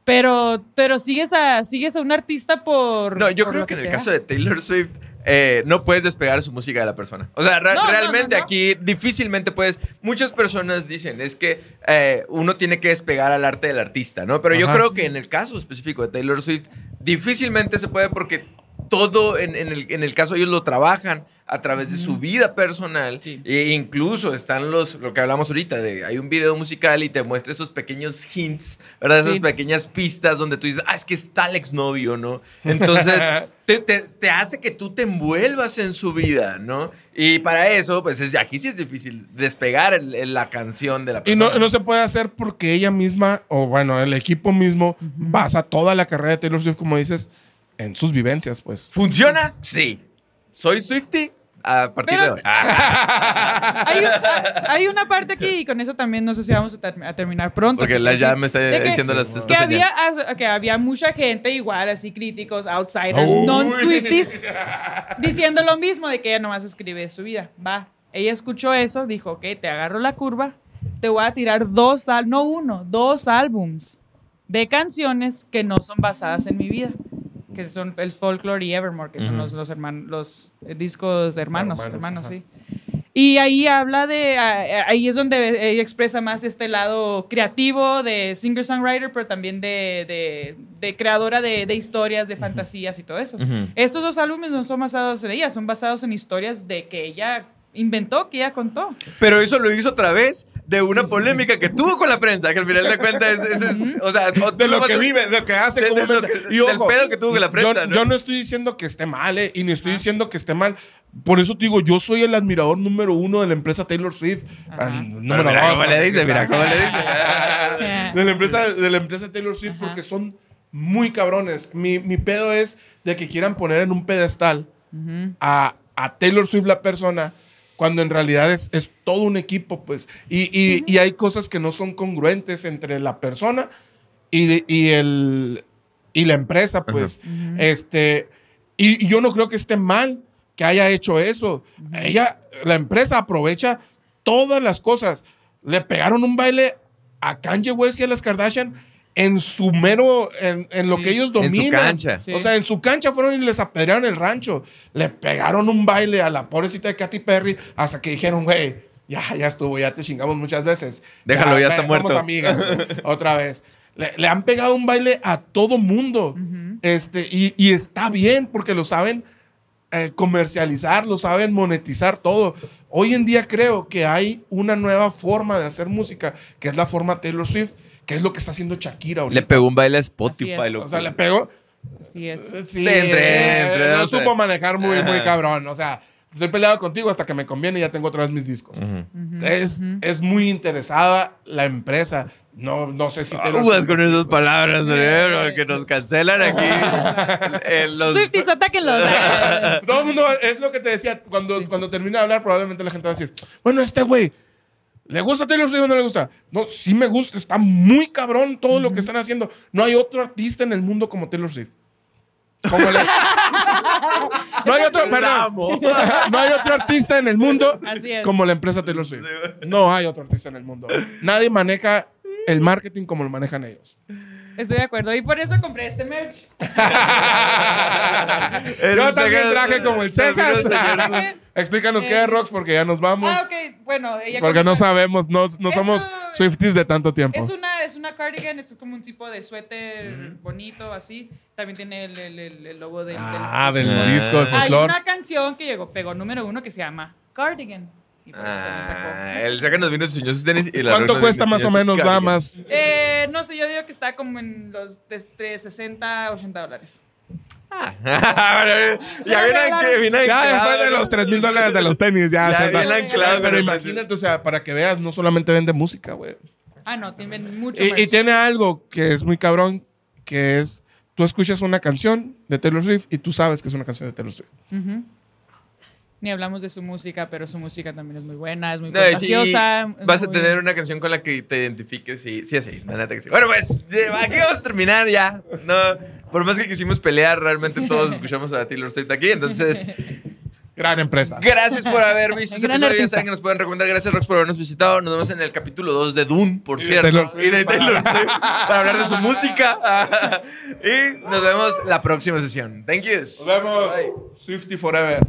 Pero, pero sigues, a, sigues a un artista por. No, yo por creo lo que en el caso de Taylor Swift eh, no puedes despegar su música de la persona. O sea, re- No, no, realmente no, no. aquí difícilmente puedes. Muchas personas dicen es que eh, uno tiene que despegar al arte del artista, ¿no? Pero yo creo que en el caso específico de Taylor Swift difícilmente se puede porque todo en, en el, en el caso ellos lo trabajan a través de su vida personal. Sí. e incluso están los lo que hablamos ahorita de hay un video musical y te muestra esos pequeños hints verdad esas Sí. pequeñas pistas donde tú dices ah es que está el exnovio no entonces [LAUGHS] te, te- te hace que tú te envuelvas en su vida no y para eso pues es, aquí sí es difícil despegar el- el- la canción de la Y persona. no, no se puede hacer porque ella misma, o bueno, el equipo mismo, basa toda la carrera de Taylor Swift, como dices, en sus vivencias, pues. funciona sí soy Swifty a partir Pero- de hoy Ah, Hay, un- hay una parte aquí, y con eso también no sé si vamos a, ter- a terminar pronto. porque que la ya me está que- diciendo las que había, que había mucha gente igual, así críticos, outsiders, Uy. non-Swifties, [LAUGHS] diciendo lo mismo de que ella nomás escribe su vida. Va, ella escuchó eso, dijo, ok, te agarro la curva, te voy a tirar dos, no uno, dos álbums de canciones que no son basadas en mi vida, que son el Folklore y Evermore, que son Ujú. los, los, herman- los eh, discos hermanos, Hermanos, hermanos, sí. Y ahí habla de, ah, ahí es donde ella expresa más este lado creativo de singer-songwriter, pero también de, de- de creadora de, de historias, de fantasías y todo eso. Ujú. Estos dos álbumes no son basados en ella, son basados en historias de que ella inventó, que ella contó. Pero eso lo hizo otra vez de una polémica que tuvo con la prensa, que al final de cuentas es, es- es- o sea, o- De lo que vive, de lo que hace de- de comúnmente. lo que- Y del pedo que tuvo con la prensa, yo, ¿no? yo no estoy diciendo que esté mal, eh, y ni estoy diciendo que esté mal. Por eso te digo, yo soy el admirador número uno de la empresa Taylor Swift. Ah, número mira dos, cómo le dice, mira cómo le dice. [LAUGHS] de la empresa, de la empresa Taylor Swift Ajá. porque son muy cabrones. Mi, mi pedo es de que quieran poner en un pedestal a, a Taylor Swift la persona cuando en realidad es, es todo un equipo, pues. Y, y- y hay cosas que no son congruentes entre la persona y, de- y el, y la empresa, pues. Este, y, y yo no creo que esté mal que haya hecho eso. Ella, la empresa aprovecha todas las cosas. Le pegaron un baile a Kanye West y a las Kardashian en su mero, en, en lo Sí. que ellos En su dominan. cancha. Sí. O sea, en su cancha fueron y les apedrearon el rancho. Le pegaron un baile a la pobrecita de Katy Perry hasta que dijeron, güey, ya, ya estuvo, ya te chingamos muchas veces. Déjalo, ya está somos muerto. amigas. [LAUGHS] otra vez. Le, le han pegado un baile a todo mundo. este, y, y está bien porque lo saben eh, comercializar, lo saben monetizar todo. Hoy en día creo que hay una nueva forma de hacer música, que es la forma Taylor Swift, que es lo que está haciendo Shakira ahorita. Le pegó un baile a Spotify. Loco. O sea, le pegó. Así es. Sí, Entre, entre, lo o sea. supo manejar muy, muy cabrón. O sea, estoy peleado contigo hasta que me conviene y ya tengo otra vez mis discos. Ujú. es, es muy interesada la empresa. No, no sé si Taylor Aguas Swift con es- esas palabras, cerebro, que nos cancelan aquí. [LAUGHS] en los- Swifties, atáquenlos. Todo el mundo, es lo que te decía, cuando, cuando termine de hablar, probablemente la gente va a decir, bueno, este güey, ¿le gusta Taylor Swift o no le gusta? No, sí me gusta, está muy cabrón todo lo que están haciendo. No hay otro artista en el mundo como Taylor Swift. Como [LAUGHS] no hay otro, perdón, no hay otro artista en el mundo como la empresa Taylor Swift. No hay otro artista en el mundo. Nadie maneja el marketing como lo manejan ellos. Estoy de acuerdo. Y por eso compré este merch. [LAUGHS] [LAUGHS] Yo también traje como el Cejas. Explícanos qué es Rox porque ya nos vamos. Ah, ok. Bueno, ella Porque no sabemos, no, no Esto- somos Swifties de tanto tiempo. Es una, es una cardigan, esto es como un tipo de suéter bonito, así. También tiene el, el- el- el logo del, Ah, del- del Ah. disco de Hay folclore. una canción que llegó, pegó número uno que se llama Cardigan. Y por eso se la sacó. Ah, el Cejas nos vino sus tenis y la ¿Cuánto cuesta más o menos, más? Eh, no sé, yo digo que está como en los de, entre 60 a 80 dólares. Ah. [LAUGHS] ya viene que viene Ya después de los 3 mil dólares de los tenis, ya. Ya viene anclado Pero imagínate, o sea, para que veas, no solamente vende música, güey. Ah, no, tienen mucho Y, y tiene algo que es muy cabrón, que es, tú escuchas una canción de Taylor Swift y tú sabes que es una canción de Taylor Swift. Ujú. Ni hablamos de su música, pero su música también es muy buena, es muy No, sí, contagiosa. es vas a muy- tener una canción con la que te identifiques y sí, así, la neta que sí. Bueno, pues aquí vamos a terminar ya. No, por más que quisimos pelear, realmente todos [LAUGHS] escuchamos a Taylor Swift aquí. Entonces, Gran empresa. gracias por haber [LAUGHS] visto este episodio. Ya saben que nos pueden recomendar. Gracias, Rox, por habernos visitado. Nos vemos en el capítulo 2 de Dune, por Y de cierto. Taylor Swift. y de Taylor Swift, para hablar de su música. [LAUGHS] y nos vemos la próxima sesión. Thank you. Nos vemos. Swifty Forever.